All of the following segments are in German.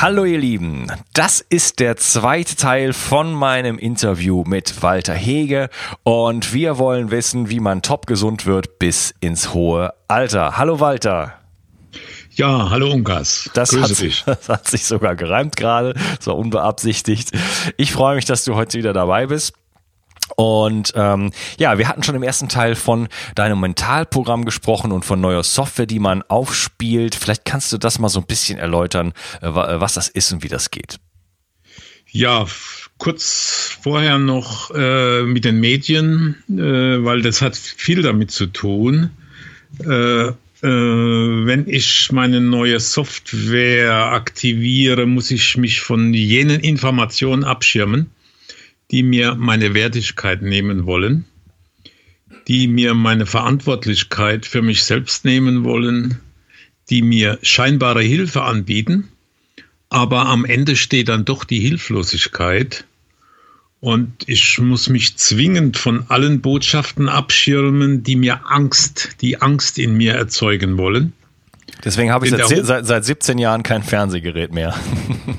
Hallo ihr Lieben, das ist der zweite Teil von meinem Interview mit Walter Hege und wir wollen wissen, wie man top gesund wird bis ins hohe Alter. Hallo Walter. Ja, hallo Unkas. Das das hat sich sogar gereimt gerade, so unbeabsichtigt. Ich freue mich, dass du heute wieder dabei bist. Und ähm, ja, wir hatten schon im ersten Teil von deinem Mentalprogramm gesprochen und von neuer Software, die man aufspielt. Vielleicht kannst du das mal so ein bisschen erläutern, äh, äh, was das ist und wie das geht. Ja, kurz vorher noch äh, mit den Medien, äh, weil das hat viel damit zu tun. Äh, äh, wenn ich meine neue Software aktiviere, muss ich mich von jenen Informationen abschirmen die mir meine Wertigkeit nehmen wollen, die mir meine Verantwortlichkeit für mich selbst nehmen wollen, die mir scheinbare Hilfe anbieten, aber am Ende steht dann doch die Hilflosigkeit und ich muss mich zwingend von allen Botschaften abschirmen, die mir Angst, die Angst in mir erzeugen wollen. Deswegen habe ich seit, seit, seit 17 Jahren kein Fernsehgerät mehr.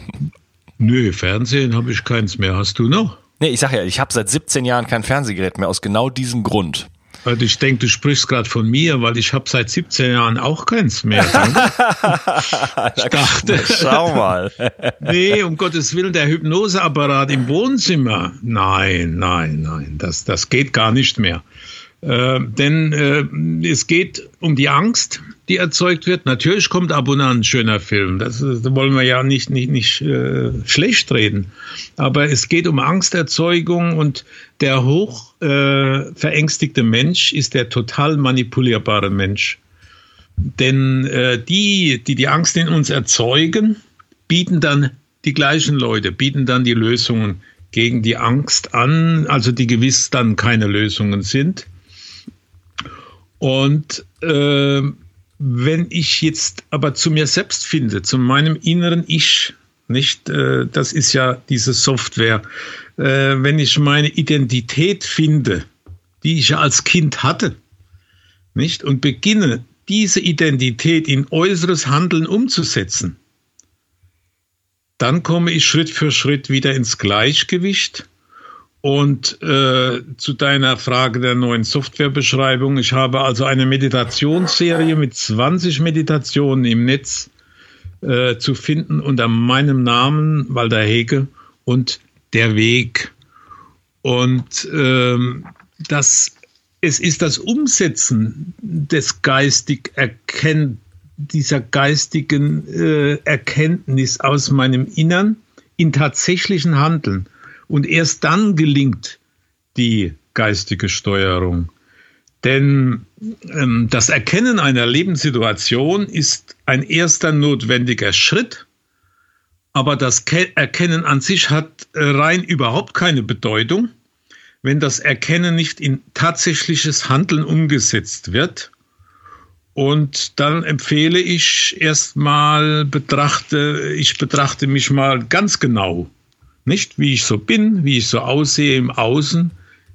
Nö, Fernsehen habe ich keins mehr. Hast du noch? Nee, ich sag ja, ich habe seit 17 Jahren kein Fernsehgerät mehr aus genau diesem Grund. Also ich denke, du sprichst gerade von mir, weil ich habe seit 17 Jahren auch keins mehr. ich dachte, schau mal. nee, um Gottes Willen, der Hypnoseapparat im Wohnzimmer. Nein, nein, nein, das, das geht gar nicht mehr. Äh, denn äh, es geht um die Angst, die erzeugt wird. Natürlich kommt ab und an ein schöner Film. Das, das wollen wir ja nicht, nicht, nicht äh, schlecht reden. Aber es geht um Angsterzeugung und der hoch äh, verängstigte Mensch ist der total manipulierbare Mensch. Denn äh, die, die die Angst in uns erzeugen, bieten dann die gleichen Leute, bieten dann die Lösungen gegen die Angst an, also die gewiss dann keine Lösungen sind. Und äh, wenn ich jetzt aber zu mir selbst finde, zu meinem inneren Ich, nicht, äh, das ist ja diese Software, äh, wenn ich meine Identität finde, die ich ja als Kind hatte, nicht, und beginne, diese Identität in äußeres Handeln umzusetzen, dann komme ich Schritt für Schritt wieder ins Gleichgewicht und äh, zu deiner Frage der neuen Softwarebeschreibung. Ich habe also eine Meditationsserie mit 20 Meditationen im Netz äh, zu finden unter meinem Namen, Walter Hege, und der Weg. Und ähm, das, es ist das Umsetzen des geistig erkennt, dieser geistigen äh, Erkenntnis aus meinem Innern in tatsächlichen Handeln. Und erst dann gelingt die geistige Steuerung. Denn ähm, das Erkennen einer Lebenssituation ist ein erster notwendiger Schritt, Aber das Erkennen an sich hat äh, rein überhaupt keine Bedeutung, wenn das Erkennen nicht in tatsächliches Handeln umgesetzt wird. Und dann empfehle ich erstmal betrachte, ich betrachte mich mal ganz genau. Nicht wie ich so bin, wie ich so aussehe im Außen,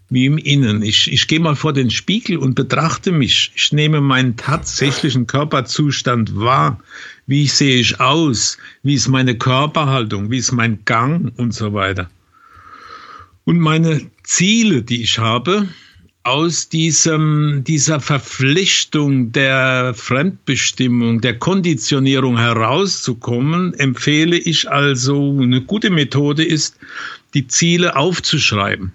wie im Innen. Ich, ich gehe mal vor den Spiegel und betrachte mich. Ich nehme meinen tatsächlichen Körperzustand wahr. Wie sehe ich aus? Wie ist meine Körperhaltung? Wie ist mein Gang und so weiter? Und meine Ziele, die ich habe, aus diesem, dieser Verpflichtung der Fremdbestimmung, der Konditionierung herauszukommen, empfehle ich also, eine gute Methode ist, die Ziele aufzuschreiben.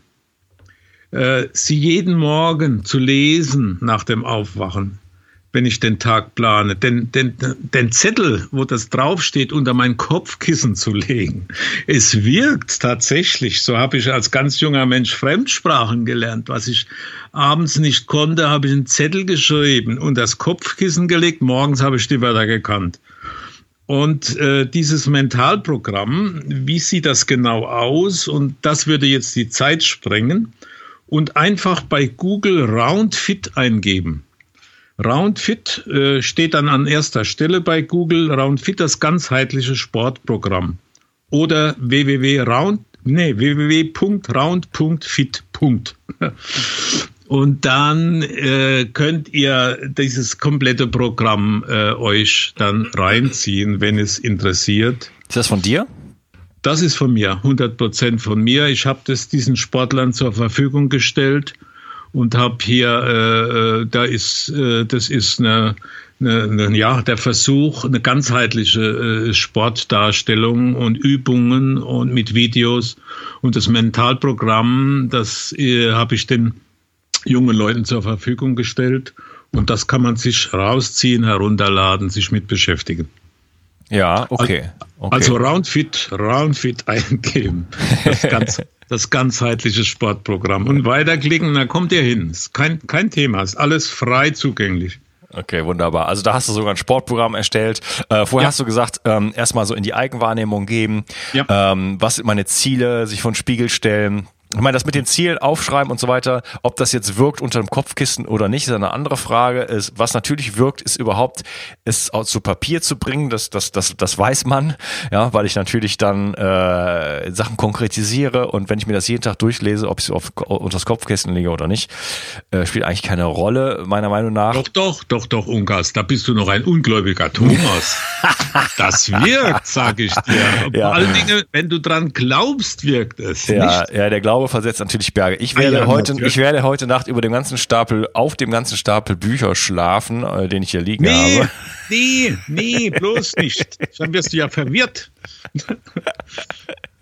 Äh, sie jeden Morgen zu lesen nach dem Aufwachen, wenn ich den Tag plane, den, den, den Zettel, wo das draufsteht, unter mein Kopfkissen zu legen. Es wirkt tatsächlich. So habe ich als ganz junger Mensch Fremdsprachen gelernt. Was ich abends nicht konnte, habe ich einen Zettel geschrieben und das Kopfkissen gelegt. Morgens habe ich die Wörter gekannt. Und äh, dieses Mentalprogramm, wie sieht das genau aus? Und das würde jetzt die Zeit sprengen und einfach bei Google Roundfit eingeben. Roundfit äh, steht dann an erster Stelle bei Google. Roundfit das ganzheitliche Sportprogramm. Oder www.round, nee, www.round.fit. Und dann äh, könnt ihr dieses komplette Programm äh, euch dann reinziehen, wenn es interessiert. Ist das von dir? Das ist von mir, 100 Prozent von mir. Ich habe das diesen Sportlern zur Verfügung gestellt und habe hier, äh, äh, da ist, äh, das ist eine, eine, ja, der Versuch, eine ganzheitliche äh, Sportdarstellung und Übungen und mit Videos und das Mentalprogramm, das äh, habe ich den jungen Leuten zur Verfügung gestellt und das kann man sich rausziehen, herunterladen, sich mit beschäftigen. Ja, okay. okay. Also Roundfit, Roundfit eingeben. Das, ganz, das ganzheitliche Sportprogramm. Und weiterklicken, da kommt ihr hin. Ist kein, kein Thema, ist alles frei zugänglich. Okay, wunderbar. Also da hast du sogar ein Sportprogramm erstellt. Äh, vorher ja. hast du gesagt, ähm, erstmal so in die Eigenwahrnehmung geben. Ja. Ähm, was sind meine Ziele, sich von Spiegel stellen, ich meine, das mit den Zielen aufschreiben und so weiter, ob das jetzt wirkt unter dem Kopfkissen oder nicht, ist eine andere Frage. Ist, was natürlich wirkt, ist überhaupt, es zu Papier zu bringen. Das, das, das, das weiß man, ja, weil ich natürlich dann äh, Sachen konkretisiere und wenn ich mir das jeden Tag durchlese, ob ich es auf, unter das Kopfkissen lege oder nicht, äh, spielt eigentlich keine Rolle, meiner Meinung nach. Doch, doch, doch, doch, Ungas, da bist du noch ein ungläubiger Thomas. das wirkt, sage ich dir. Ja. Vor allen Dingen, wenn du dran glaubst, wirkt es. Ja, nicht? ja, der Glaube Glaube versetzt natürlich Berge. Ich werde, ah, ja, heute, ich werde heute Nacht über dem ganzen Stapel, auf dem ganzen Stapel Bücher schlafen, äh, den ich hier liegen nee, habe. Nee, nee, bloß nicht. Dann wirst du ja verwirrt.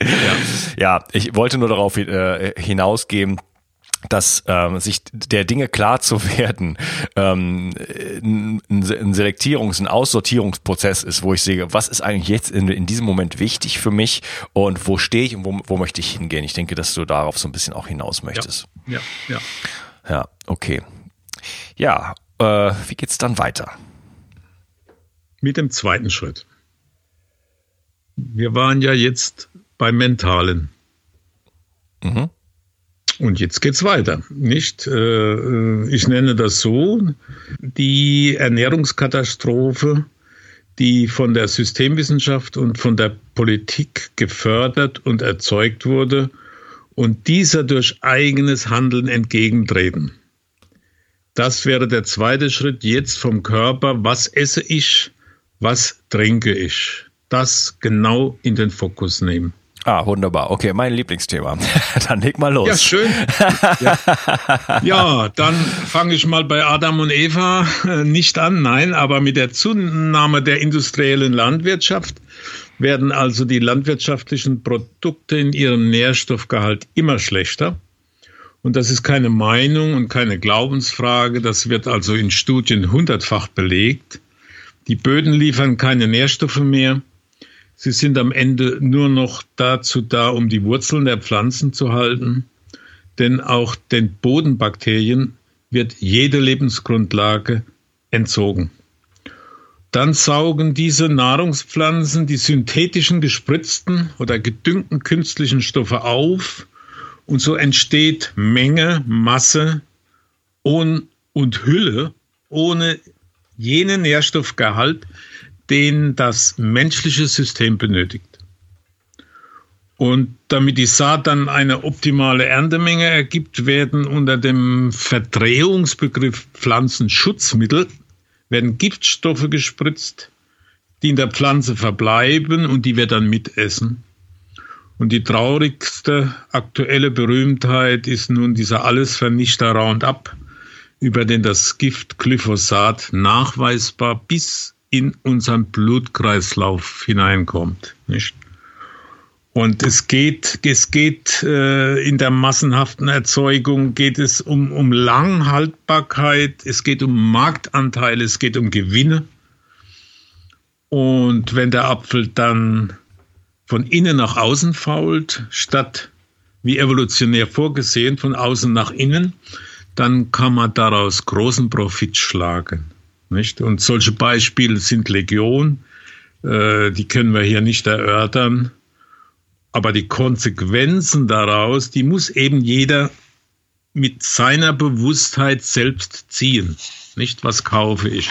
ja. ja, ich wollte nur darauf äh, hinausgehen, dass ähm, sich der Dinge klar zu werden ähm, ein, ein Selektierungs-, ein Aussortierungsprozess ist, wo ich sehe, was ist eigentlich jetzt in, in diesem Moment wichtig für mich und wo stehe ich und wo, wo möchte ich hingehen. Ich denke, dass du darauf so ein bisschen auch hinaus möchtest. Ja, ja. Ja, ja okay. Ja, äh, wie geht's dann weiter? Mit dem zweiten Schritt. Wir waren ja jetzt beim Mentalen. Mhm. Und jetzt geht's weiter, nicht? Äh, ich nenne das so, die Ernährungskatastrophe, die von der Systemwissenschaft und von der Politik gefördert und erzeugt wurde und dieser durch eigenes Handeln entgegentreten. Das wäre der zweite Schritt jetzt vom Körper. Was esse ich? Was trinke ich? Das genau in den Fokus nehmen. Ah, wunderbar. Okay, mein Lieblingsthema. dann leg mal los. Ja, schön. ja. ja, dann fange ich mal bei Adam und Eva äh, nicht an, nein, aber mit der Zunahme der industriellen Landwirtschaft werden also die landwirtschaftlichen Produkte in ihrem Nährstoffgehalt immer schlechter. Und das ist keine Meinung und keine Glaubensfrage. Das wird also in Studien hundertfach belegt. Die Böden liefern keine Nährstoffe mehr. Sie sind am Ende nur noch dazu da, um die Wurzeln der Pflanzen zu halten, denn auch den Bodenbakterien wird jede Lebensgrundlage entzogen. dann saugen diese Nahrungspflanzen die synthetischen gespritzten oder gedüngten künstlichen Stoffe auf und so entsteht Menge, Masse und, Hülle ohne jenen Nährstoffgehalt, den das menschliche System benötigt. Und damit die Saat dann eine optimale Erntemenge ergibt, werden unter dem Verdrehungsbegriff Pflanzenschutzmittel werden Giftstoffe gespritzt, die in der Pflanze verbleiben und die wir dann mitessen. Und die traurigste aktuelle Berühmtheit ist nun dieser Allesvernichter Roundup, über den das Gift Glyphosat nachweisbar bis in unseren Blutkreislauf hineinkommt. Nicht? Und es geht, es geht äh, in der massenhaften Erzeugung geht es um, um Langhaltbarkeit, es geht um Marktanteile, es geht um Gewinne. Und wenn der Apfel dann von innen nach außen fault, statt wie evolutionär vorgesehen von außen nach innen, dann kann man daraus großen Profit schlagen. Nicht? Und solche Beispiele sind Legion, äh, die können wir hier nicht erörtern. Aber die Konsequenzen daraus, die muss eben jeder mit seiner Bewusstheit selbst ziehen. Nicht, was kaufe ich.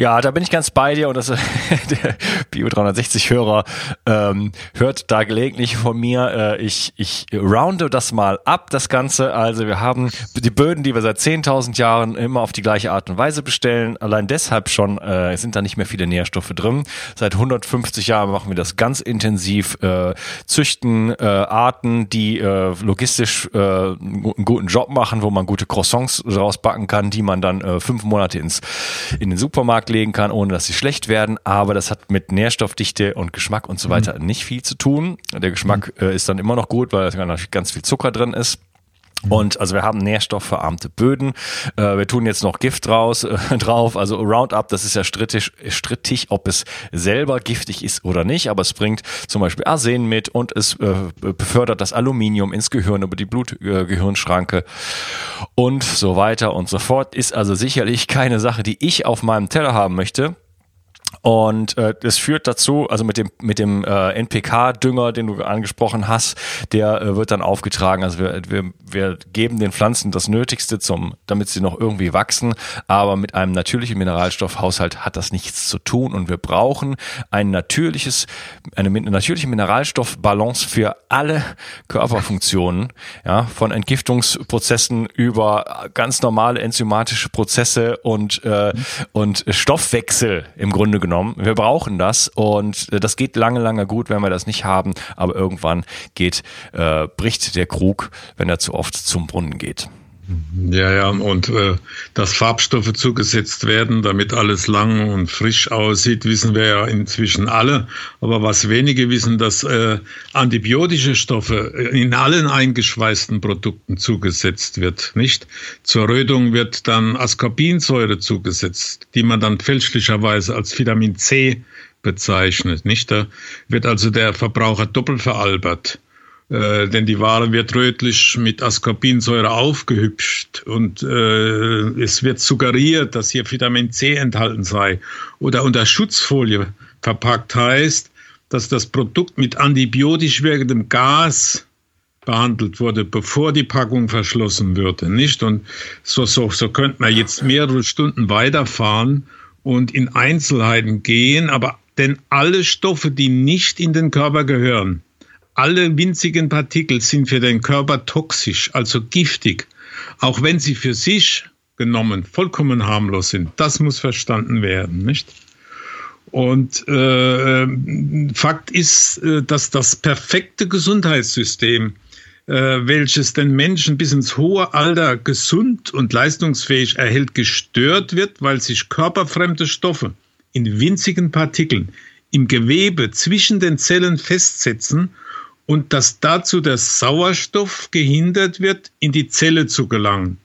Ja, da bin ich ganz bei dir und das, der Bio 360 Hörer ähm, hört da gelegentlich von mir. Äh, ich, ich rounde das mal ab, das Ganze. Also wir haben die Böden, die wir seit 10.000 Jahren immer auf die gleiche Art und Weise bestellen. Allein deshalb schon äh, sind da nicht mehr viele Nährstoffe drin. Seit 150 Jahren machen wir das ganz intensiv, äh, züchten äh, Arten, die äh, logistisch äh, einen guten Job machen, wo man gute Croissants rausbacken kann, die man dann äh, fünf Monate ins, in den Supermarkt legen kann, ohne dass sie schlecht werden. Aber das hat mit Nährstoffdichte und Geschmack und so weiter mhm. nicht viel zu tun. Der Geschmack mhm. äh, ist dann immer noch gut, weil da ganz viel Zucker drin ist. Mhm. Und also wir haben nährstoffverarmte Böden. Äh, wir tun jetzt noch Gift raus, äh, drauf. Also Roundup, das ist ja strittig, strittig, ob es selber giftig ist oder nicht. Aber es bringt zum Beispiel Arsen mit und es äh, befördert das Aluminium ins Gehirn über die Blutgehirnschranke und so weiter und so fort. Ist also sicherlich keine Sache, die ich auf meinem Teller haben möchte. Und äh, das führt dazu, also mit dem mit dem äh, NPK-Dünger, den du angesprochen hast, der äh, wird dann aufgetragen. Also wir, wir, wir geben den Pflanzen das Nötigste zum, damit sie noch irgendwie wachsen. Aber mit einem natürlichen Mineralstoffhaushalt hat das nichts zu tun. Und wir brauchen ein natürliches, eine, eine natürliche Mineralstoffbalance für alle Körperfunktionen, ja, von Entgiftungsprozessen über ganz normale enzymatische Prozesse und äh, und Stoffwechsel im Grunde Grunde genommen. Wir brauchen das und äh, das geht lange, lange gut, wenn wir das nicht haben, aber irgendwann geht, äh, bricht der Krug, wenn er zu oft zum Brunnen geht. Ja, ja, und äh, dass Farbstoffe zugesetzt werden, damit alles lang und frisch aussieht, wissen wir ja inzwischen alle. Aber was wenige wissen, dass äh, antibiotische Stoffe in allen eingeschweißten Produkten zugesetzt wird, nicht? Zur Rötung wird dann Ascorbinsäure zugesetzt, die man dann fälschlicherweise als Vitamin C bezeichnet, nicht? Da wird also der Verbraucher doppelt veralbert. Äh, denn die Ware wird rötlich mit Ascorbinsäure aufgehübscht und äh, es wird suggeriert, dass hier Vitamin C enthalten sei oder unter Schutzfolie verpackt heißt, dass das Produkt mit antibiotisch wirkendem Gas behandelt wurde, bevor die Packung verschlossen würde, nicht? Und so, so, so könnte man jetzt mehrere Stunden weiterfahren und in Einzelheiten gehen, aber denn alle Stoffe, die nicht in den Körper gehören, alle winzigen Partikel sind für den Körper toxisch, also giftig, auch wenn sie für sich genommen vollkommen harmlos sind. Das muss verstanden werden, nicht? Und äh, Fakt ist, äh, dass das perfekte Gesundheitssystem, äh, welches den Menschen bis ins hohe Alter gesund und leistungsfähig erhält, gestört wird, weil sich körperfremde Stoffe in winzigen Partikeln im Gewebe zwischen den Zellen festsetzen und dass dazu der Sauerstoff gehindert wird, in die Zelle zu gelangen.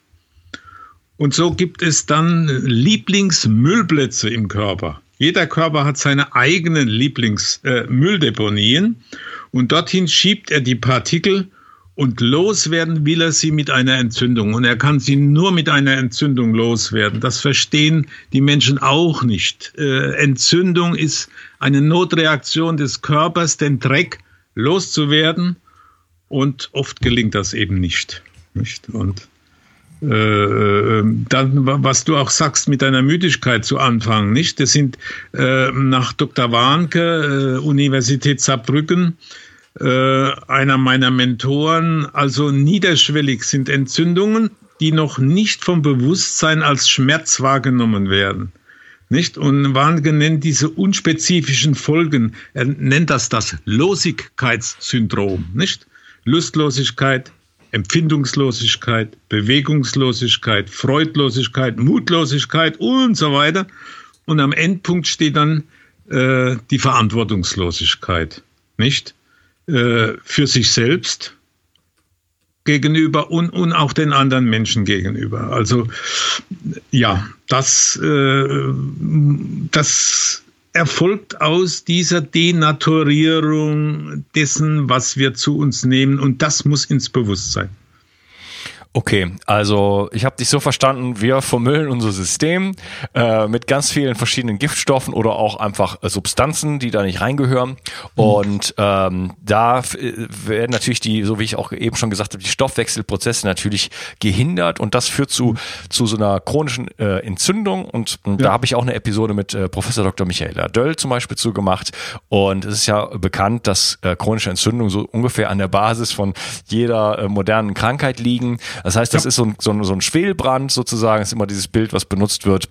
Und so gibt es dann Lieblingsmüllplätze im Körper. Jeder Körper hat seine eigenen Lieblingsmülldeponien äh, und dorthin schiebt er die Partikel Und loswerden will er sie mit einer Entzündung. Und er kann sie nur mit einer Entzündung loswerden. Das verstehen die Menschen auch nicht. Äh, Entzündung ist eine Notreaktion des Körpers, den Dreck loszuwerden. Und oft gelingt das eben nicht. nicht? Und äh, ähm, dann, was du auch sagst, mit deiner Müdigkeit zu anfangen, nicht? Das sind äh, nach Dr. Warnke, äh, Universität Saarbrücken, äh, einer meiner Mentoren, also niederschwellig sind Entzündungen, die noch nicht vom Bewusstsein als Schmerz wahrgenommen werden. Nicht? Und Warnke nennt diese unspezifischen Folgen, er nennt das das Losigkeitssyndrom, nicht? Lustlosigkeit, Empfindungslosigkeit, Bewegungslosigkeit, Freudlosigkeit, Mutlosigkeit und so weiter. Und am Endpunkt steht dann äh, die Verantwortungslosigkeit, nicht? Äh, für sich selbst gegenüber und, und auch den anderen Menschen gegenüber. Also ja, das, äh, das erfolgt aus dieser Denaturierung dessen, was wir zu uns nehmen und das muss ins Bewusstsein. Okay, also ich habe dich so verstanden, wir vermüllen unser System äh, mit ganz vielen verschiedenen Giftstoffen oder auch einfach äh, Substanzen, die da nicht reingehören. Mhm. Und ähm, da äh, werden natürlich die, so wie ich auch eben schon gesagt habe, die Stoffwechselprozesse natürlich gehindert und das führt zu, zu so einer chronischen äh, Entzündung. Und, und ja. da habe ich auch eine Episode mit äh, Professor Dr. Michaela Döll zum Beispiel zu gemacht. Und es ist ja bekannt, dass äh, chronische Entzündungen so ungefähr an der Basis von jeder äh, modernen Krankheit liegen. Das heißt, das ja. ist so ein, so, ein, so ein Schwelbrand sozusagen, ist immer dieses Bild, was benutzt wird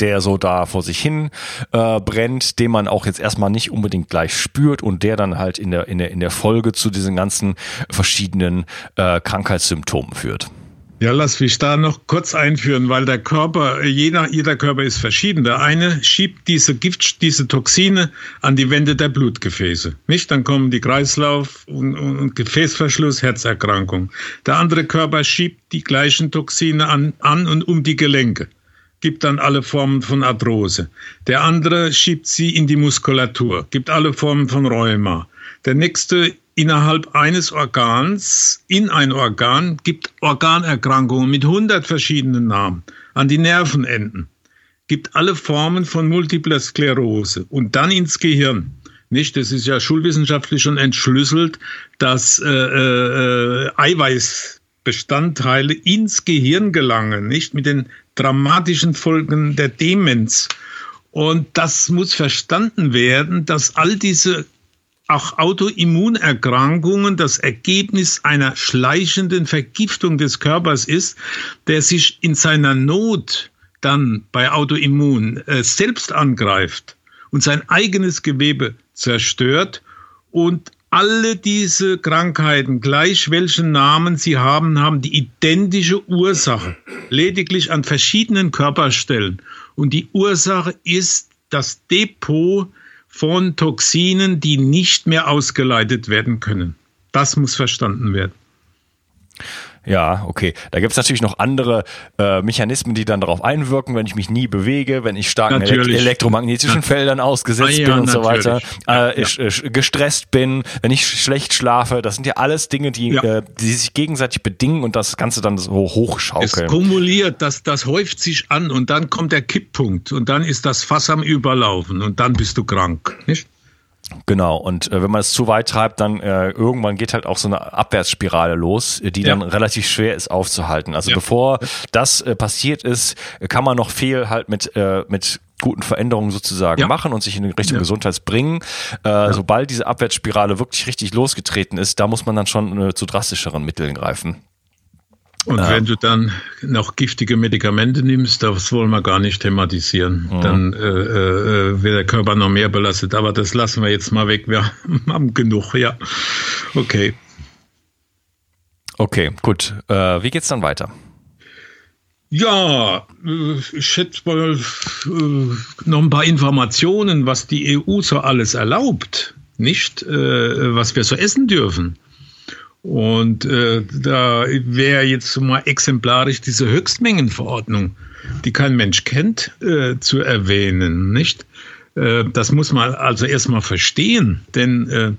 der so da vor sich hin äh, brennt, den man auch jetzt erstmal nicht unbedingt gleich spürt und der dann halt in der, in der, in der Folge zu diesen ganzen verschiedenen äh, Krankheitssymptomen führt. Ja, lass mich da noch kurz einführen, weil der Körper, jeder, jeder Körper ist verschieden. Der eine schiebt diese Gift, diese Toxine an die Wände der Blutgefäße. Nicht? Dann kommen die Kreislauf- und, und Gefäßverschluss, Herzerkrankung. Der andere Körper schiebt die gleichen Toxine an, an und um die Gelenke. Gibt dann alle Formen von Arthrose. Der andere schiebt sie in die Muskulatur, gibt alle Formen von Rheuma. Der nächste innerhalb eines Organs in ein Organ gibt Organerkrankungen mit 100 verschiedenen Namen an die Nervenenden, gibt alle Formen von multipler Sklerose und dann ins Gehirn. Nicht, das ist ja schulwissenschaftlich schon entschlüsselt, dass äh, äh, Eiweißbestandteile ins Gehirn gelangen, nicht mit den dramatischen Folgen der Demenz. Und das muss verstanden werden, dass all diese auch Autoimmunerkrankungen das Ergebnis einer schleichenden Vergiftung des Körpers ist, der sich in seiner Not dann bei Autoimmun äh, selbst angreift und sein eigenes Gewebe zerstört und alle diese Krankheiten, gleich welchen Namen sie haben, haben die identische Ursache, lediglich an verschiedenen Körperstellen. Und die Ursache ist das Depot von Toxinen, die nicht mehr ausgeleitet werden können. Das muss verstanden werden. Ja, okay. Da gibt's natürlich noch andere äh, Mechanismen, die dann darauf einwirken, wenn ich mich nie bewege, wenn ich starken elekt elektromagnetischen Feldern ausgesetzt ah, ja, bin und natürlich. so weiter, äh, ich, ich, gestresst bin, wenn ich schlecht schlafe. Das sind ja alles Dinge, die, ja. äh, die sich gegenseitig bedingen und das Ganze dann so hochschaukeln. Es kumuliert, das, das häuft sich an und dann kommt der Kipppunkt und dann ist das Fass am Überlaufen und dann bist du krank. Nicht? Genau, und äh, wenn man es zu weit treibt, dann äh, irgendwann geht halt auch so eine Abwärtsspirale los, die ja. dann relativ schwer ist aufzuhalten. Also ja. bevor das äh, passiert ist, kann man noch viel halt mit, äh, mit guten Veränderungen sozusagen ja. machen und sich in Richtung ja. Gesundheit bringen. Äh, ja. Sobald diese Abwärtsspirale wirklich richtig losgetreten ist, da muss man dann schon äh, zu drastischeren Mitteln greifen. Und wenn du dann noch giftige Medikamente nimmst, das wollen wir gar nicht thematisieren. Mhm. Dann äh, äh, wird der Körper noch mehr belastet. Aber das lassen wir jetzt mal weg. Wir haben genug, ja. Okay. Okay, gut. Äh, wie geht's dann weiter? Ja, äh, ich schätze mal äh, noch ein paar Informationen, was die EU so alles erlaubt, nicht äh, was wir so essen dürfen. Und äh, da wäre jetzt mal exemplarisch diese Höchstmengenverordnung, die kein Mensch kennt, äh, zu erwähnen, nicht? Äh, das muss man also erstmal verstehen, denn äh,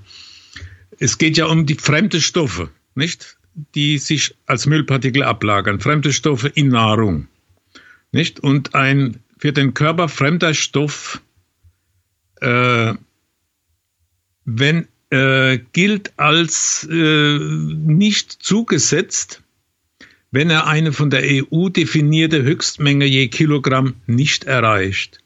es geht ja um die fremde Stoffe. nicht, die sich als Müllpartikel ablagern, fremde Stoffe in Nahrung, nicht, und ein für den Körper fremder Stoff, äh, wenn äh, gilt als äh, nicht zugesetzt, wenn er eine von der EU definierte Höchstmenge je Kilogramm nicht erreicht.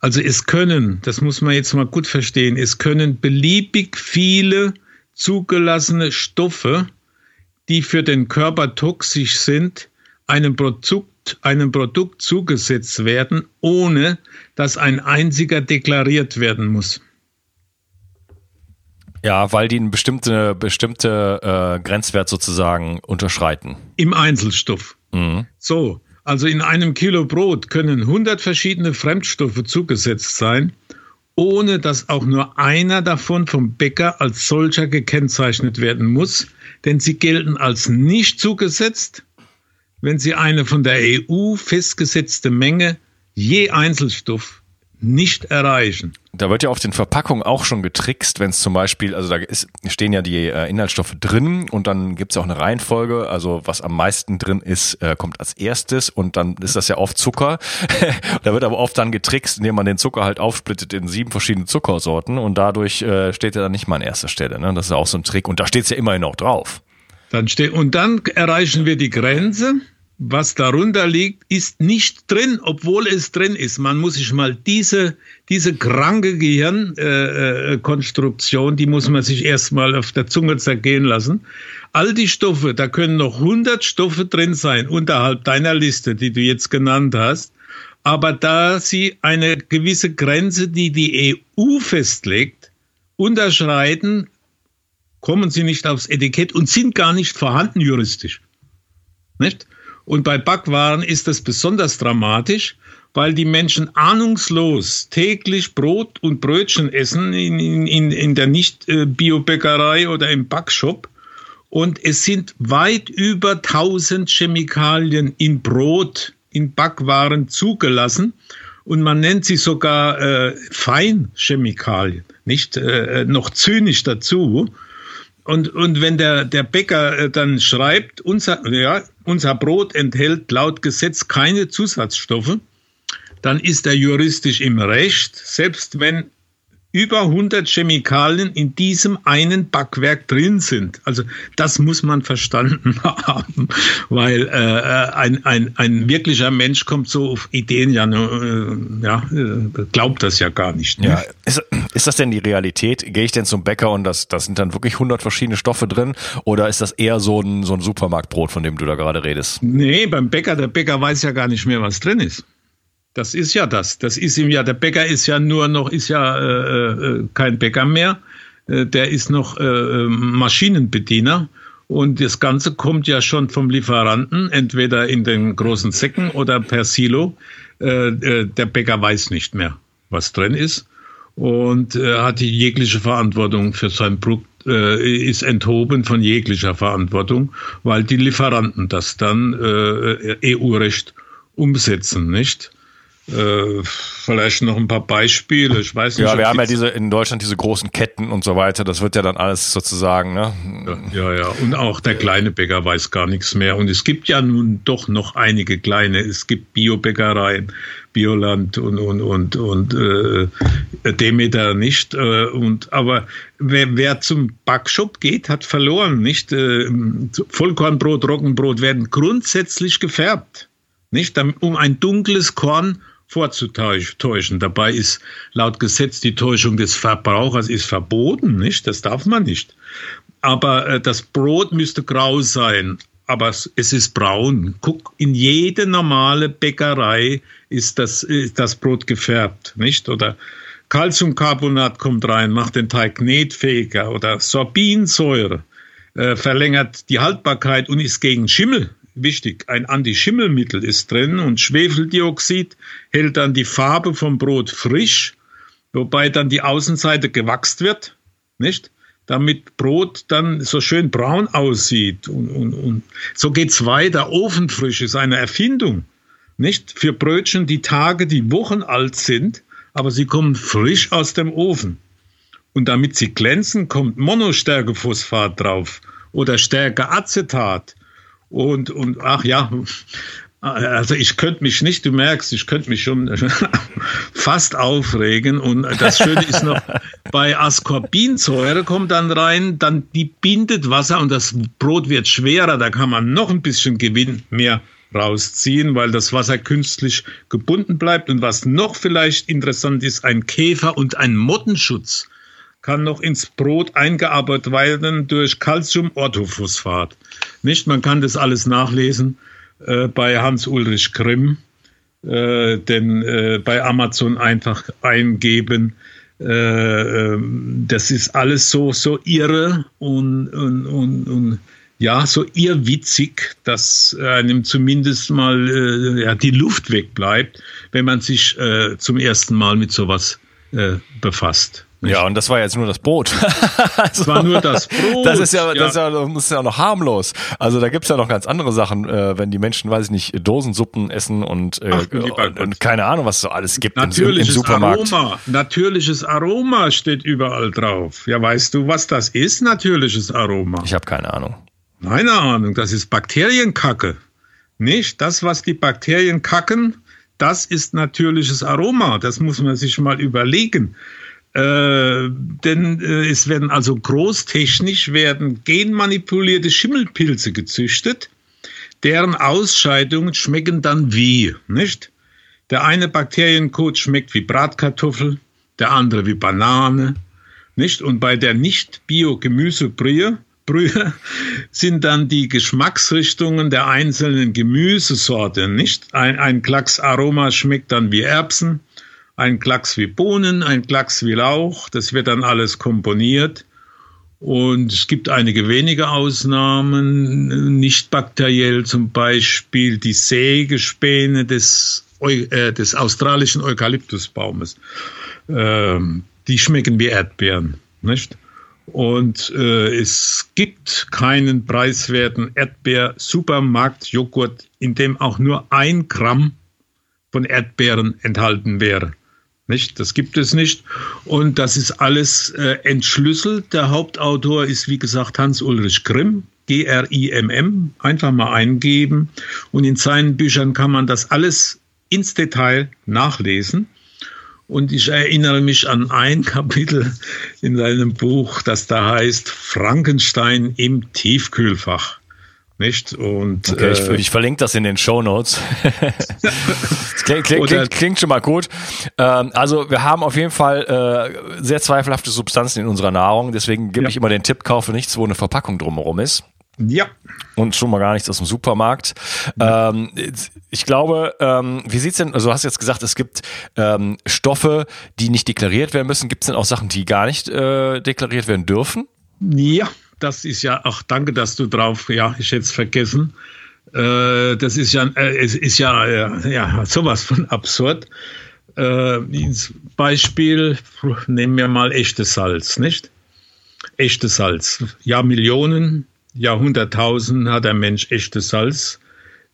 Also es können, das muss man jetzt mal gut verstehen, es können beliebig viele zugelassene Stoffe, die für den Körper toxisch sind, einem Produkt, einem Produkt zugesetzt werden, ohne dass ein einziger deklariert werden muss. Ja, weil die einen bestimmte, bestimmte äh, Grenzwert sozusagen unterschreiten. Im Einzelstoff. Mhm. So, also in einem Kilo Brot können 100 verschiedene Fremdstoffe zugesetzt sein, ohne dass auch nur einer davon vom Bäcker als solcher gekennzeichnet werden muss, denn sie gelten als nicht zugesetzt, wenn sie eine von der EU festgesetzte Menge je Einzelstoff nicht erreichen. Da wird ja auf den Verpackungen auch schon getrickst, wenn es zum Beispiel, also da ist, stehen ja die äh, Inhaltsstoffe drin und dann gibt es auch eine Reihenfolge, also was am meisten drin ist, äh, kommt als erstes und dann ist das ja oft Zucker. da wird aber oft dann getrickst, indem man den Zucker halt aufsplittet in sieben verschiedene Zuckersorten und dadurch äh, steht er dann nicht mal an erster Stelle. Ne? Das ist auch so ein Trick und da steht es ja immerhin auch drauf. Dann steht, und dann erreichen wir die Grenze was darunter liegt, ist nicht drin, obwohl es drin ist. Man muss sich mal diese, diese kranke Gehirnkonstruktion, äh, die muss man sich erstmal auf der Zunge zergehen lassen. All die Stoffe, da können noch 100 Stoffe drin sein, unterhalb deiner Liste, die du jetzt genannt hast. Aber da sie eine gewisse Grenze, die die EU festlegt, unterschreiten, kommen sie nicht aufs Etikett und sind gar nicht vorhanden juristisch. Nicht? Und bei Backwaren ist das besonders dramatisch, weil die Menschen ahnungslos täglich Brot und Brötchen essen in, in, in der Nicht-Biobäckerei oder im Backshop. Und es sind weit über 1000 Chemikalien in Brot, in Backwaren zugelassen. Und man nennt sie sogar äh, Feinchemikalien, nicht äh, noch zynisch dazu. Und, und wenn der, der Bäcker äh, dann schreibt, unser, ja, unser Brot enthält laut Gesetz keine Zusatzstoffe, dann ist er juristisch im Recht, selbst wenn über 100 Chemikalien in diesem einen Backwerk drin sind. Also das muss man verstanden haben, weil äh, ein, ein, ein wirklicher Mensch kommt so auf Ideen, ja, äh, ja äh, glaubt das ja gar nicht. Ne? Ja, ist, ist das denn die Realität? Gehe ich denn zum Bäcker und das, das sind dann wirklich 100 verschiedene Stoffe drin oder ist das eher so ein, so ein Supermarktbrot, von dem du da gerade redest? Nee, beim Bäcker, der Bäcker weiß ja gar nicht mehr, was drin ist. Das ist ja das. Das ist ihm ja, der Bäcker ist ja nur noch, ist ja äh, äh, kein Bäcker mehr. Äh, der ist noch äh, Maschinenbediener. Und das Ganze kommt ja schon vom Lieferanten, entweder in den großen Säcken oder per Silo. Äh, äh, der Bäcker weiß nicht mehr, was drin ist. Und hat die jegliche Verantwortung für sein Produkt, ist enthoben von jeglicher Verantwortung, weil die Lieferanten das dann äh, EU-Recht umsetzen, nicht? Äh, vielleicht noch ein paar Beispiele. Ich weiß nicht. Ja, wir haben ja diese in Deutschland diese großen Ketten und so weiter. Das wird ja dann alles sozusagen. Ne? Ja, ja. Und auch der kleine Bäcker weiß gar nichts mehr. Und es gibt ja nun doch noch einige kleine. Es gibt Biobäckereien, Bioland und und und und äh, Demeter nicht. Äh, und aber wer, wer zum Backshop geht, hat verloren. Nicht äh, Vollkornbrot, Roggenbrot werden grundsätzlich gefärbt. Nicht um ein dunkles Korn vorzutäuschen. Dabei ist laut Gesetz die Täuschung des Verbrauchers ist verboten, nicht? Das darf man nicht. Aber äh, das Brot müsste grau sein, aber es ist braun. Guck, in jede normale Bäckerei ist das, ist das Brot gefärbt, nicht? Oder Calciumcarbonat kommt rein, macht den Teig knetfähiger oder Sorbinsäure äh, verlängert die Haltbarkeit und ist gegen Schimmel wichtig, ein Antischimmelmittel ist drin und Schwefeldioxid hält dann die Farbe vom Brot frisch, wobei dann die Außenseite gewachst wird, nicht? Damit Brot dann so schön braun aussieht. Und, und, und so geht's weiter. Ofenfrisch ist eine Erfindung, nicht? Für Brötchen, die Tage, die Wochen alt sind, aber sie kommen frisch aus dem Ofen. Und damit sie glänzen, kommt Monostärkephosphat drauf oder Stärkeacetat und, und ach ja, also ich könnte mich nicht, du merkst, ich könnte mich schon fast aufregen. Und das Schöne ist noch, bei Ascorbinsäure kommt dann rein, dann die bindet Wasser und das Brot wird schwerer. Da kann man noch ein bisschen Gewinn mehr rausziehen, weil das Wasser künstlich gebunden bleibt. Und was noch vielleicht interessant ist, ein Käfer- und ein Mottenschutz kann noch ins Brot eingearbeitet werden durch Calcium-Orthophosphat. Nicht, man kann das alles nachlesen äh, bei Hans-Ulrich Grimm, äh, denn äh, bei Amazon einfach eingeben. Äh, ähm, das ist alles so, so irre und, und, und, und ja, so irrwitzig, dass einem zumindest mal äh, ja, die Luft wegbleibt, wenn man sich äh, zum ersten Mal mit sowas äh, befasst. Ja, und das war jetzt nur das Brot. das war nur das Brot. Das ist ja, das, ja. Ist ja, das ist ja noch harmlos. Also da gibt's ja noch ganz andere Sachen, äh, wenn die Menschen, weiß ich nicht, Dosensuppen essen und, äh, Ach, und, und, keine Ahnung, was es so alles gibt Natürliches im, im Supermarkt. Aroma. Natürliches Aroma steht überall drauf. Ja, weißt du, was das ist, natürliches Aroma? Ich habe keine Ahnung. Keine Ahnung, das ist Bakterienkacke. Nicht das, was die Bakterien kacken, das ist natürliches Aroma. Das muss man sich mal überlegen. Äh, denn äh, es werden also großtechnisch werden genmanipulierte Schimmelpilze gezüchtet, deren Ausscheidungen schmecken dann wie, nicht? Der eine Bakterienkot schmeckt wie Bratkartoffel, der andere wie Banane, nicht? Und bei der Nicht-Bio-Gemüsebrühe Brühe sind dann die Geschmacksrichtungen der einzelnen Gemüsesorten, nicht? Ein, ein Klacks Aroma schmeckt dann wie Erbsen, ein Klacks wie Bohnen, ein Klacks wie Lauch. Das wird dann alles komponiert. Und es gibt einige wenige Ausnahmen, nicht bakteriell, zum Beispiel die Sägespäne des, äh, des australischen Eukalyptusbaumes. Ähm, die schmecken wie Erdbeeren, nicht? Und äh, es gibt keinen preiswerten Erdbeer-Supermarkt-Joghurt, in dem auch nur ein Gramm von Erdbeeren enthalten wäre. Nicht? Das gibt es nicht. Und das ist alles äh, entschlüsselt. Der Hauptautor ist, wie gesagt, Hans-Ulrich Grimm, G-R-I-M-M. Einfach mal eingeben. Und in seinen Büchern kann man das alles ins Detail nachlesen. Und ich erinnere mich an ein Kapitel in seinem Buch, das da heißt Frankenstein im Tiefkühlfach nicht? Und okay, ich, äh, ich, verlinke das in den Show Notes. klingt, klingt, klingt, klingt, schon mal gut. Ähm, also wir haben auf jeden Fall äh, sehr zweifelhafte Substanzen in unserer Nahrung. Deswegen gebe ja. ich immer den Tipp: Kaufe nichts, wo eine Verpackung drumherum ist. Ja. Und schon mal gar nichts aus dem Supermarkt. Ja. Ähm, ich glaube, ähm, wie sieht's denn, also du hast jetzt gesagt, es gibt ähm, Stoffe, die nicht deklariert werden müssen. Gibt es denn auch Sachen, die gar nicht äh, deklariert werden dürfen? Ja, das ist ja, ach danke, dass du drauf, ja, ich hätte es vergessen. Äh, das ist ja, äh, es ist ja, äh, ja, sowas von absurd. Äh, Beispiel, nehmen wir mal echtes Salz, nicht? Echtes Salz. Ja, Millionen, Jahrhunderttausend hat der Mensch echtes Salz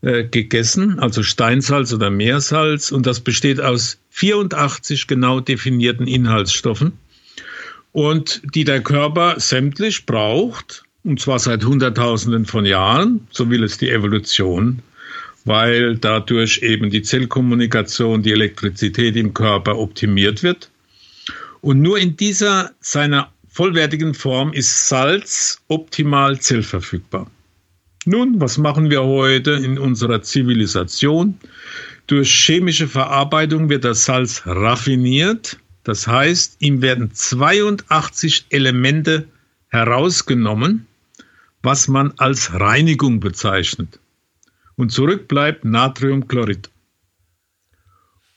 äh, gegessen, also Steinsalz oder Meersalz, und das besteht aus 84 genau definierten Inhaltsstoffen und die der Körper sämtlich braucht, und zwar seit Hunderttausenden von Jahren, so will es die Evolution, weil dadurch eben die Zellkommunikation, die Elektrizität im Körper optimiert wird. Und nur in dieser seiner vollwertigen Form ist Salz optimal zellverfügbar. Nun, was machen wir heute in unserer Zivilisation? Durch chemische Verarbeitung wird das Salz raffiniert das heißt, ihm werden 82 Elemente herausgenommen, was man als Reinigung bezeichnet. Und zurück bleibt Natriumchlorid.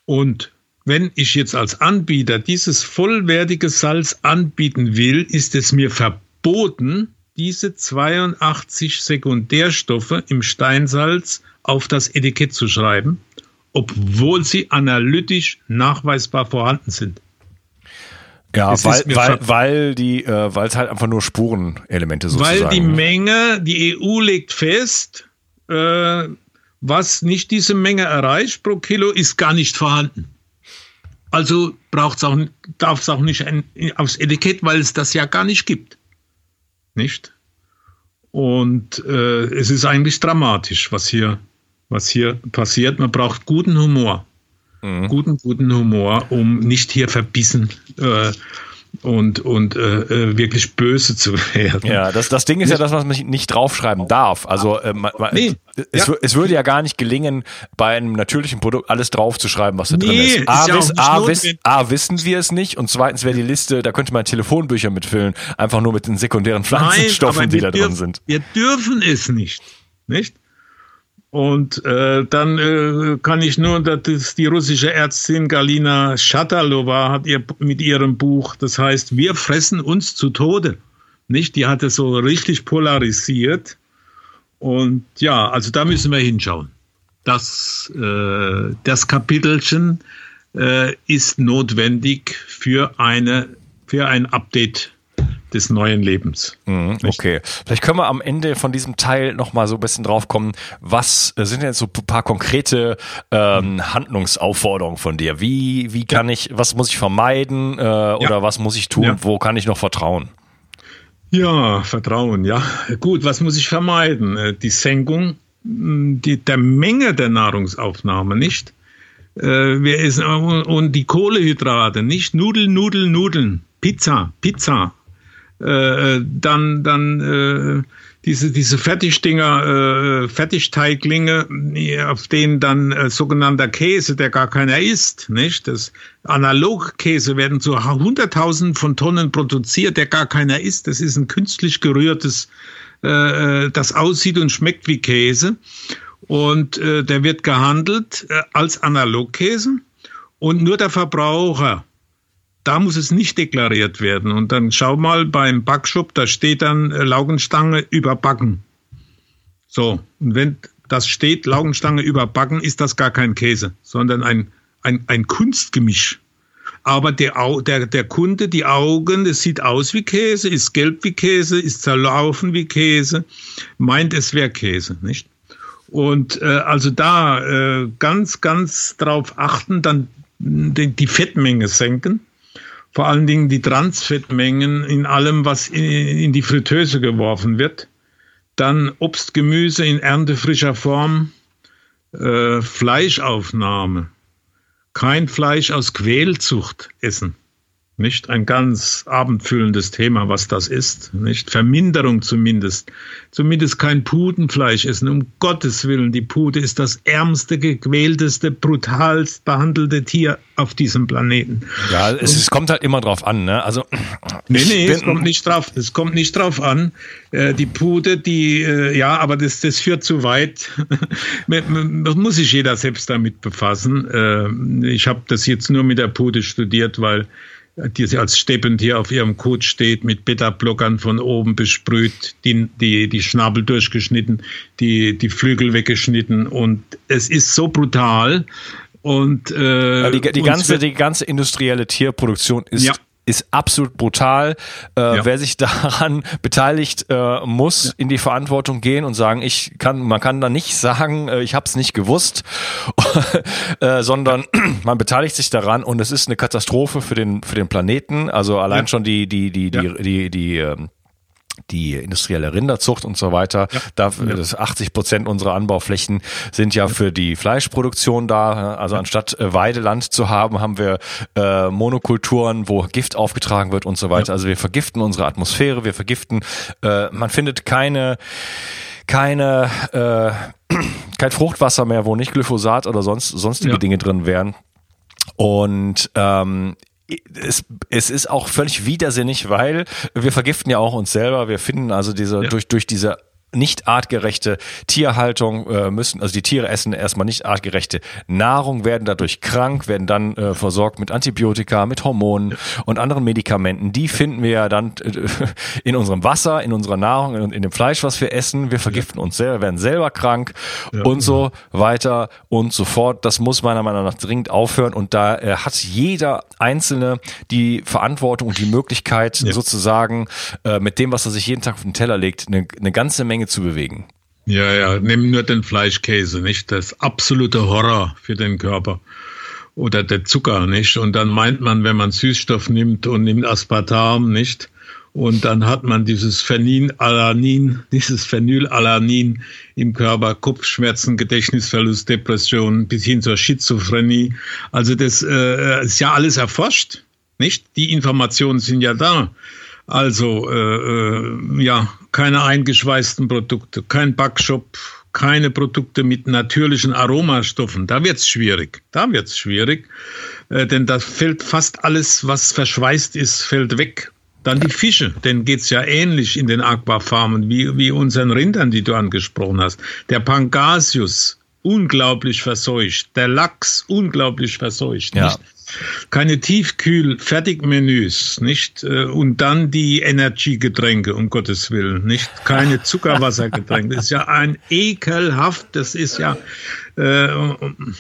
Und wenn ich jetzt als Anbieter dieses vollwertige Salz anbieten will, ist es mir verboten, diese 82 Sekundärstoffe im Steinsalz auf das Etikett zu schreiben, obwohl sie analytisch nachweisbar vorhanden sind. Ja, es weil, weil, weil die, äh, weil es halt einfach nur Spurenelemente sozusagen. Weil die Menge, die EU legt fest, äh, was nicht diese Menge erreicht pro Kilo, ist gar nicht vorhanden. Also braucht's auch, darf es auch nicht ein, aufs Etikett, weil es das ja gar nicht gibt. Nicht? Und äh, es ist eigentlich dramatisch, was hier, was hier passiert. Man braucht guten Humor. Mhm. Guten, guten Humor, um nicht hier verbissen äh, und, und äh, äh, wirklich böse zu werden. Ja, das, das Ding ist nicht, ja das, was man nicht draufschreiben darf. Also äh, man, nee, es, ja. es, würde ja gar nicht gelingen, bei einem natürlichen Produkt alles draufzuschreiben, was da nee, drin ist. A, ist ja wiss, A, wiss, A, wissen wir es nicht und zweitens wäre die Liste, da könnte man Telefonbücher mitfüllen, einfach nur mit den sekundären Pflanzenstoffen, Nein, die da drin sind. Wir dürfen es nicht, nicht? Und äh, dann äh, kann ich nur, das ist die russische Ärztin Galina Shatalova hat ihr mit ihrem Buch, das heißt, wir fressen uns zu Tode. Nicht? Die hat es so richtig polarisiert. Und ja, also da müssen wir hinschauen. Das, äh, das Kapitelchen äh, ist notwendig für eine für ein Update des neuen Lebens. Mhm, okay. Vielleicht können wir am Ende von diesem Teil nochmal so ein bisschen drauf kommen, was äh, sind jetzt so ein paar konkrete ähm, Handlungsaufforderungen von dir? Wie, wie kann ja. ich, was muss ich vermeiden äh, oder ja. was muss ich tun? Ja. Wo kann ich noch vertrauen? Ja, Vertrauen, ja. Gut, was muss ich vermeiden? Äh, die Senkung die, der Menge der Nahrungsaufnahme, nicht? Äh, wir essen, und die Kohlehydrate, nicht Nudeln, Nudeln, Nudeln. Pizza, Pizza, äh, dann, dann äh, diese, diese Fertigdinger, äh, Fertigteiglinge, auf denen dann äh, sogenannter Käse, der gar keiner isst, nicht? Das Analogkäse werden zu hunderttausenden von Tonnen produziert, der gar keiner isst. Das ist ein künstlich gerührtes, äh, äh das aussieht und schmeckt wie Käse. Und äh, der wird gehandelt äh, als Analogkäse. Und nur der Verbraucher da muss es nicht deklariert werden. Und dann schau mal beim Backshop, da steht dann äh, Laugenstange überbacken. So, und wenn das steht, Laugenstange überbacken, ist das gar kein Käse, sondern ein, ein, ein Kunstgemisch. Aber der, der, der Kunde, die Augen, es sieht aus wie Käse, ist gelb wie Käse, ist zerlaufen wie Käse, meint es wäre Käse, nicht? Und äh, also da äh, ganz, ganz drauf achten, dann die, die Fettmenge senken vor allen Dingen die Transfettmengen in allem, was in, die Fritteuse geworfen wird. Dann Obst, Gemüse in erntefrischer Form, äh, Fleischaufnahme, kein Fleisch aus Quälzucht essen. Nicht ein ganz abendfüllendes Thema, was das ist. Nicht Verminderung zumindest. Zumindest kein Putenfleisch essen. Um Gottes Willen, die Pute ist das ärmste, gequälteste, brutalst behandelte Tier auf diesem Planeten. Ja, es, es kommt halt immer drauf an, ne? Also nee, nee, es kommt nicht drauf. Es kommt nicht drauf an. Äh, die Pute, die äh, ja, aber das, das führt zu weit. das muss sich jeder selbst damit befassen. Äh, ich habe das jetzt nur mit der Pute studiert, weil die sie als Steppentier auf ihrem Kot steht, mit Beta-Blockern von oben besprüht, die, die, die Schnabel durchgeschnitten, die, die Flügel weggeschnitten und es ist so brutal. Und äh, die, die ganze die ganze industrielle Tierproduktion ist ja ist absolut brutal. Äh, ja. Wer sich daran beteiligt, äh, muss ja. in die Verantwortung gehen und sagen, ich kann, man kann da nicht sagen, äh, ich habe es nicht gewusst, äh, sondern man beteiligt sich daran und es ist eine Katastrophe für den für den Planeten. Also allein ja. schon die die die die die, die, die ähm, die industrielle Rinderzucht und so weiter. Ja. Da, das 80 Prozent unserer Anbauflächen sind ja, ja, für die Fleischproduktion da. Also anstatt äh, Weideland zu haben, haben wir äh, Monokulturen, wo Gift aufgetragen wird und so weiter. Ja. Also wir vergiften unsere Atmosphäre, wir vergiften, äh, man findet keine keine äh, kein Fruchtwasser mehr, wo nicht Glyphosat oder sonst sonstige Dinge drin wären. Und ähm, es, es ist auch völlig widersinnig, weil wir vergiften ja auch uns selber. Wir finden also diese ja. durch durch diese nicht artgerechte Tierhaltung äh, müssen, also die Tiere essen erstmal nicht artgerechte Nahrung, werden dadurch krank, werden dann äh, versorgt mit Antibiotika, mit Hormonen und anderen Medikamenten. Die finden wir ja dann äh, in unserem Wasser, in unserer Nahrung, in, in, dem Fleisch, was wir essen. Wir vergiften uns selber, werden selber krank ja. und so weiter und so fort. Das muss meiner Meinung nach dringend aufhören und da äh, hat jeder Einzelne die Verantwortung und die Möglichkeit ja. sozusagen äh, mit dem, was er sich jeden Tag auf den Teller legt, eine, eine ganze Menge Menge zu bewegen. Ja, ja, nimm nur den Fleischkäse, nicht? Das absolute Horror für den Körper. Oder der Zucker, nicht? Und dann meint man, wenn man Süßstoff nimmt und nimmt Aspartam, nicht? Und dann hat man dieses Phenylalanin, dieses Phenylalanin im Körper, Kopfschmerzen, Gedächtnisverlust, Depression bis hin zur Schizophrenie. Also das äh, ist ja alles erforscht, nicht? Die Informationen sind ja da. Also äh, äh, ja, keine eingeschweißten Produkte, kein Backshop, keine Produkte mit natürlichen Aromastoffen. Da wird's schwierig. Da wird's schwierig, äh, denn da fällt fast alles, was verschweißt ist, fällt weg. Dann die Fische, denen geht's ja ähnlich in den Aquafarmen wie, wie unseren Rindern, die du angesprochen hast. Der Pangasius, unglaublich verseucht. Der Lachs, unglaublich verseucht. Ja. Nicht? Keine Tiefkühl-Fertigmenüs, nicht? Äh, und dann die Energy-Getränke, um Gottes Willen, nicht? Keine Zuckerwassergetränke. Das ist ja ein ekelhaft, das ist ja, äh,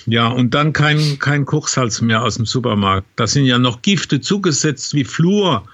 ja, und dann kein, kein Kochsalz mehr aus dem Supermarkt. Da sind ja noch Gifte zugesetzt wie Fluor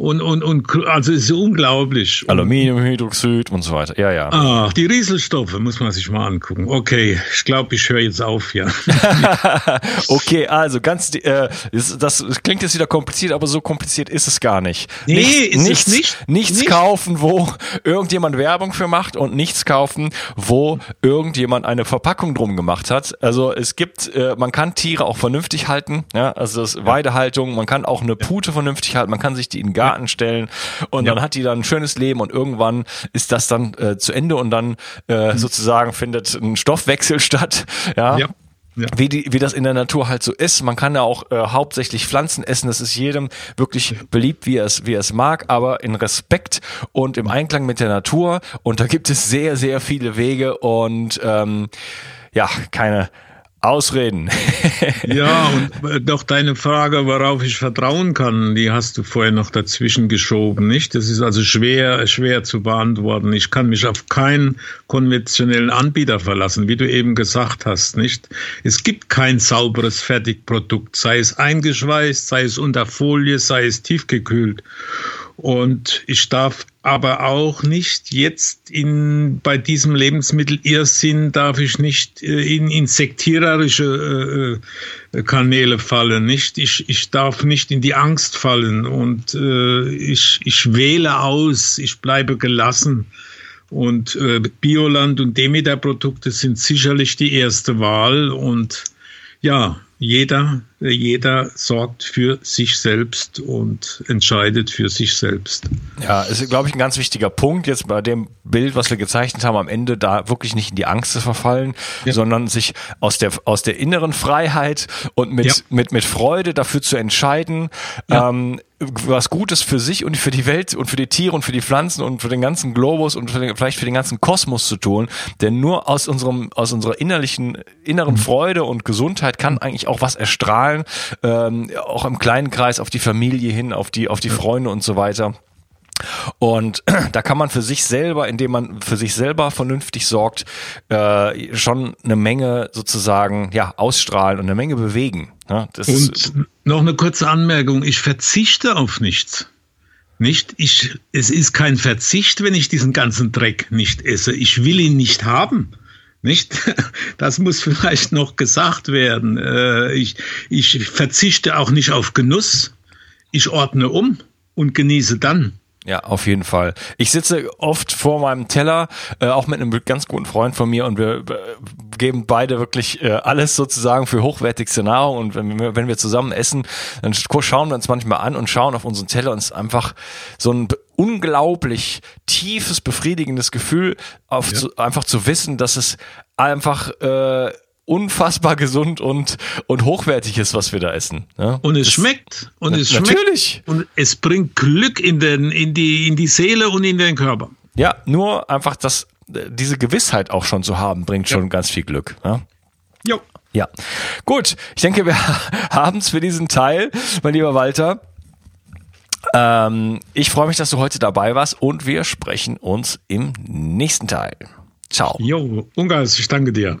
und, und, und also es ist unglaublich. Aluminiumhydroxid und so weiter. Ja, ja. Ah, die Rieselstoffe muss man sich mal angucken. Okay, ich glaube, ich höre jetzt auf, ja. okay, also ganz, äh, das, das klingt jetzt wieder kompliziert, aber so kompliziert ist es gar nicht. Nee, nichts, ist nichts, es nicht. Nichts nicht. kaufen, wo irgendjemand Werbung für macht und nichts kaufen, wo irgendjemand eine Verpackung drum gemacht hat. Also es gibt, äh, man kann Tiere auch vernünftig halten, ja, also das Weidehaltung, man kann auch eine Pute vernünftig halten, man kann sich die in Garten Garten stellen und ja. dann hat die dann ein schönes Leben und irgendwann ist das dann äh, zu Ende und dann äh, mhm. sozusagen findet ein Stoffwechsel statt. Ja. ja. Ja. Wie, die, wie das in der Natur halt so ist. Man kann ja auch äh, hauptsächlich Pflanzen essen. Das ist jedem wirklich beliebt, wie er es, wie er es mag, aber in Respekt und im Einklang mit der Natur. Und da gibt es sehr, sehr viele Wege und ähm, ja, keine Ausreden. ja, und äh, doch deine Frage, worauf ich vertrauen kann, die hast du vorher noch dazwischen geschoben, nicht? Das ist also schwer, schwer zu beantworten. Ich kann mich auf keinen konventionellen Anbieter verlassen, wie du eben gesagt hast, nicht? Es gibt kein sauberes Fertigprodukt, sei es eingeschweißt, sei es unter Folie, sei es tiefgekühlt. Und ich darf aber auch nicht jetzt in, bei diesem Lebensmittel Irrsinn darf ich nicht äh, in insektiererische äh, äh, Kanäle fallen, nicht? Ich, ich darf nicht in die Angst fallen und ich, ich wähle aus, ich bleibe gelassen. Und Bioland und Demeter-Produkte sind sicherlich die erste Wahl und ja, jeder, jeder sorgt für sich selbst und entscheidet für sich selbst. Ja, ist, glaube ich, ein ganz wichtiger Punkt jetzt bei dem Bild, was wir gezeichnet haben, am Ende da wirklich nicht in die Angst zu verfallen, ja. sondern sich aus der, aus der inneren Freiheit und mit, ja. mit, mit Freude dafür zu entscheiden, ja. ähm, was Gutes für sich und für die Welt und für die Tiere und für die Pflanzen und für den ganzen Globus und für den, vielleicht für den ganzen Kosmos zu tun. Denn nur aus unserem, aus unserer innerlichen, inneren mhm. Freude und Gesundheit kann eigentlich auch was erstrahlen, ähm, auch im kleinen Kreis auf die Familie hin, auf die, auf die Freunde und so weiter. Und da kann man für sich selber, indem man für sich selber vernünftig sorgt, äh, schon eine Menge sozusagen ja ausstrahlen und eine Menge bewegen. Ja, und noch eine kurze Anmerkung: Ich verzichte auf nichts. Nicht, ich, es ist kein Verzicht, wenn ich diesen ganzen Dreck nicht esse. Ich will ihn nicht haben. Nicht? Das muss vielleicht noch gesagt werden. Äh, ich, ich verzichte auch nicht auf Genuss. Ich ordne um und genieße dann. Ja, auf jeden Fall. Ich sitze oft vor meinem Teller, äh, auch mit einem ganz guten Freund von mir und wir äh, geben beide wirklich äh, alles sozusagen für hochwertigste Nahrung und wenn wir, wenn wir zusammen essen, dann schauen wir uns manchmal an und schauen auf unseren Teller und es ist einfach so ein unglaublich tiefes, befriedigendes Gefühl, auf ja. zu, einfach zu wissen, dass es einfach äh, unfassbar gesund und, und hochwertig ist, was wir da essen. Ja? Und es das, schmeckt. Und es schmeckt. Natürlich. Und es bringt Glück in, den, in, die, in die Seele und in den Körper. Ja, nur einfach das, diese Gewissheit auch schon zu haben, bringt schon ja. ganz viel Glück. Ja? Jo. Ja. Gut, ich denke, wir haben es für diesen Teil, mein lieber Walter. Ähm, ich freue mich, dass du heute dabei warst und wir sprechen uns im nächsten Teil. Ciao. Jo, Ungas, ich danke dir.